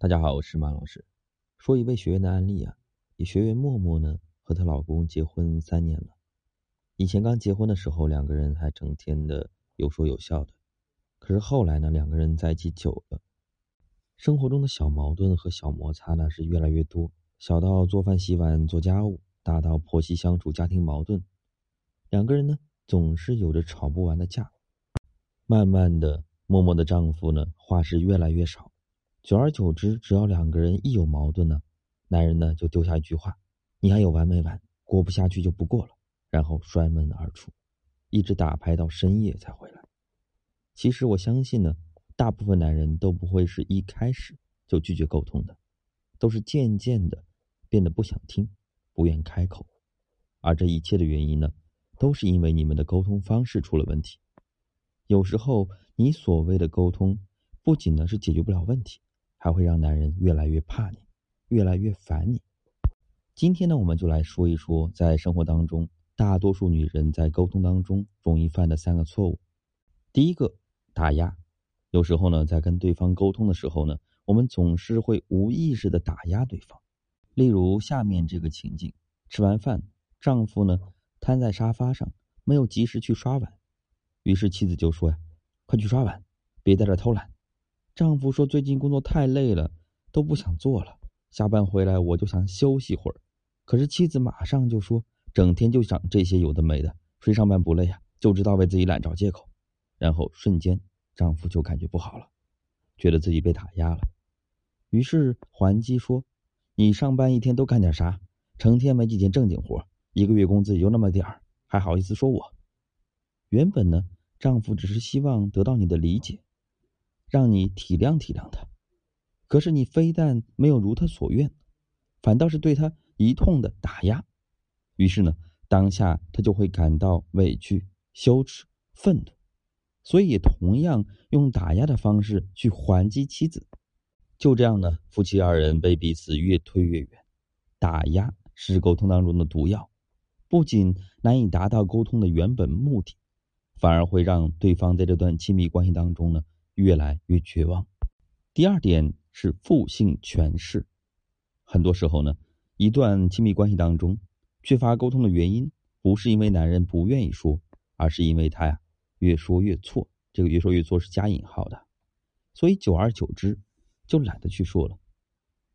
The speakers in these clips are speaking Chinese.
大家好，我是马老师。说一位学员的案例啊，一学员默默呢和她老公结婚三年了。以前刚结婚的时候，两个人还整天的有说有笑的。可是后来呢，两个人在一起久了，生活中的小矛盾和小摩擦呢是越来越多，小到做饭、洗碗、做家务，大到婆媳相处、家庭矛盾，两个人呢总是有着吵不完的架。慢慢的，默默的丈夫呢话是越来越少。久而久之，只要两个人一有矛盾呢，男人呢就丢下一句话：“你还有完没完？过不下去就不过了。”然后摔门而出，一直打牌到深夜才回来。其实我相信呢，大部分男人都不会是一开始就拒绝沟通的，都是渐渐的变得不想听、不愿开口。而这一切的原因呢，都是因为你们的沟通方式出了问题。有时候，你所谓的沟通，不仅呢是解决不了问题。还会让男人越来越怕你，越来越烦你。今天呢，我们就来说一说，在生活当中，大多数女人在沟通当中容易犯的三个错误。第一个，打压。有时候呢，在跟对方沟通的时候呢，我们总是会无意识的打压对方。例如下面这个情境：吃完饭，丈夫呢瘫在沙发上，没有及时去刷碗，于是妻子就说：“呀，快去刷碗，别在这偷懒。”丈夫说：“最近工作太累了，都不想做了。下班回来我就想休息会儿。”可是妻子马上就说：“整天就想这些有的没的，谁上班不累啊？就知道为自己懒找借口。”然后瞬间丈夫就感觉不好了，觉得自己被打压了，于是还击说：“你上班一天都干点啥？成天没几件正经活，一个月工资也就那么点儿，还好意思说我？”原本呢，丈夫只是希望得到你的理解。让你体谅体谅他，可是你非但没有如他所愿，反倒是对他一通的打压。于是呢，当下他就会感到委屈、羞耻、愤怒，所以也同样用打压的方式去还击妻子。就这样呢，夫妻二人被彼此越推越远。打压是沟通当中的毒药，不仅难以达到沟通的原本目的，反而会让对方在这段亲密关系当中呢。越来越绝望。第二点是负性诠释，很多时候呢，一段亲密关系当中缺乏沟通的原因，不是因为男人不愿意说，而是因为他呀越说越错。这个越说越错是加引号的，所以久而久之就懒得去说了。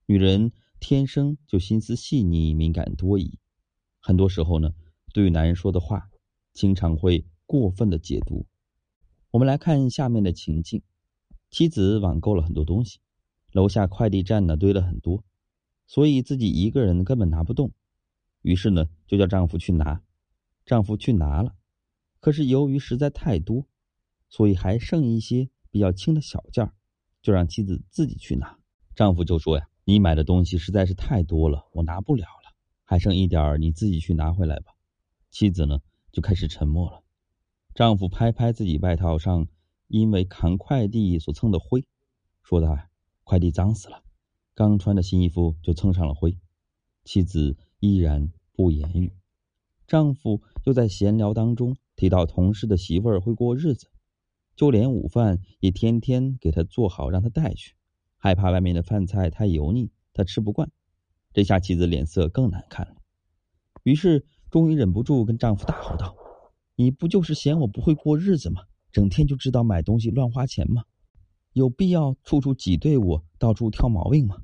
女人天生就心思细腻、敏感多疑，很多时候呢，对于男人说的话，经常会过分的解读。我们来看下面的情境。妻子网购了很多东西，楼下快递站呢堆了很多，所以自己一个人根本拿不动，于是呢就叫丈夫去拿。丈夫去拿了，可是由于实在太多，所以还剩一些比较轻的小件儿，就让妻子自己去拿。丈夫就说呀：“你买的东西实在是太多了，我拿不了了，还剩一点儿，你自己去拿回来吧。”妻子呢就开始沉默了。丈夫拍拍自己外套上。因为扛快递所蹭的灰，说他：“快递脏死了，刚穿的新衣服就蹭上了灰。”妻子依然不言语。丈夫又在闲聊当中提到同事的媳妇儿会过日子，就连午饭也天天给他做好让他带去，害怕外面的饭菜太油腻，他吃不惯。这下妻子脸色更难看了，于是终于忍不住跟丈夫大吼道：“你不就是嫌我不会过日子吗？”整天就知道买东西乱花钱吗？有必要处处挤兑我，到处挑毛病吗？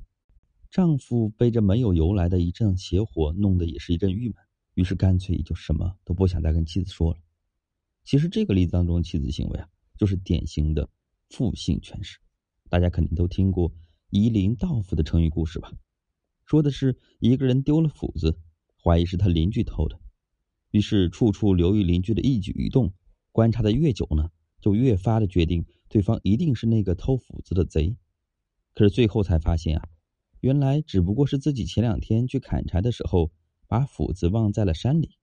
丈夫被这没有由来的一阵邪火弄得也是一阵郁闷，于是干脆就什么都不想再跟妻子说了。其实这个例子当中，妻子行为啊，就是典型的负性诠释。大家肯定都听过“夷陵盗斧”的成语故事吧？说的是一个人丢了斧子，怀疑是他邻居偷的，于是处处留意邻居的一举一动，观察的越久呢。就越发的决定对方一定是那个偷斧子的贼，可是最后才发现啊，原来只不过是自己前两天去砍柴的时候把斧子忘在了山里。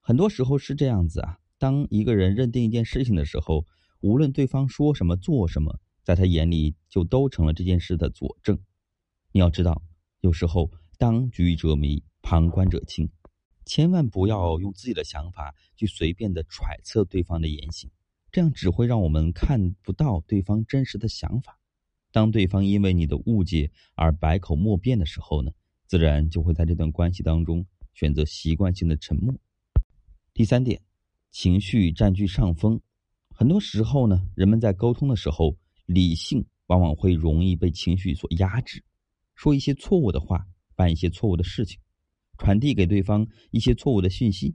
很多时候是这样子啊，当一个人认定一件事情的时候，无论对方说什么做什么，在他眼里就都成了这件事的佐证。你要知道，有时候当局者迷，旁观者清，千万不要用自己的想法去随便的揣测对方的言行。这样只会让我们看不到对方真实的想法，当对方因为你的误解而百口莫辩的时候呢，自然就会在这段关系当中选择习惯性的沉默。第三点，情绪占据上风。很多时候呢，人们在沟通的时候，理性往往会容易被情绪所压制，说一些错误的话，办一些错误的事情，传递给对方一些错误的信息。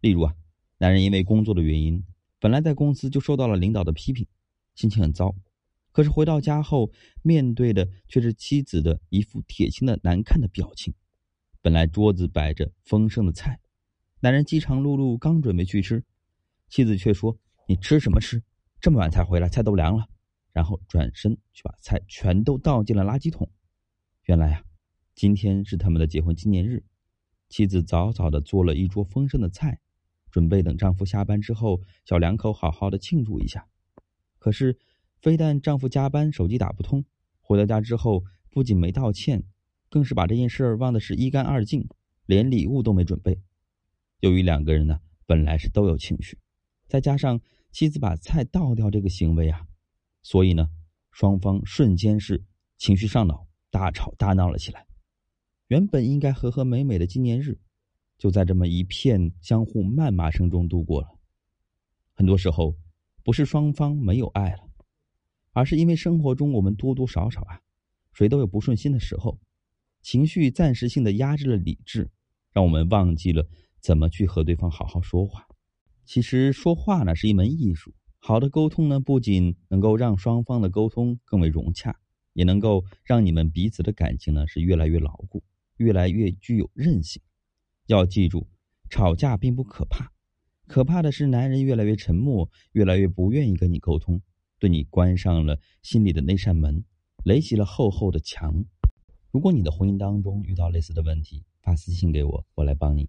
例如啊，男人因为工作的原因，本来在公司就受到了领导的批评，心情很糟。可是回到家后，面对的却是妻子的一副铁青的难看的表情。本来桌子摆着丰盛的菜，男人饥肠辘辘，刚准备去吃，妻子却说：“你吃什么吃？这么晚才回来，菜都凉了。”然后转身去把菜全都倒进了垃圾桶。原来啊，今天是他们的结婚纪念日，妻子早早的做了一桌丰盛的菜，准备等丈夫下班之后，小两口好好的庆祝一下。可是。非但丈夫加班手机打不通，回到家之后不仅没道歉，更是把这件事儿忘得是一干二净，连礼物都没准备。由于两个人呢本来是都有情绪，再加上妻子把菜倒掉这个行为啊，所以呢双方瞬间是情绪上脑，大吵大闹了起来。原本应该和和美美的纪念日，就在这么一片相互谩骂声中度过了。很多时候，不是双方没有爱了。而是因为生活中我们多多少少啊，谁都有不顺心的时候，情绪暂时性的压制了理智，让我们忘记了怎么去和对方好好说话。其实说话呢是一门艺术，好的沟通呢不仅能够让双方的沟通更为融洽，也能够让你们彼此的感情呢是越来越牢固，越来越具有韧性。要记住，吵架并不可怕，可怕的是男人越来越沉默，越来越不愿意跟你沟通。对你关上了心里的那扇门，垒起了厚厚的墙。如果你的婚姻当中遇到类似的问题，发私信给我，我来帮你。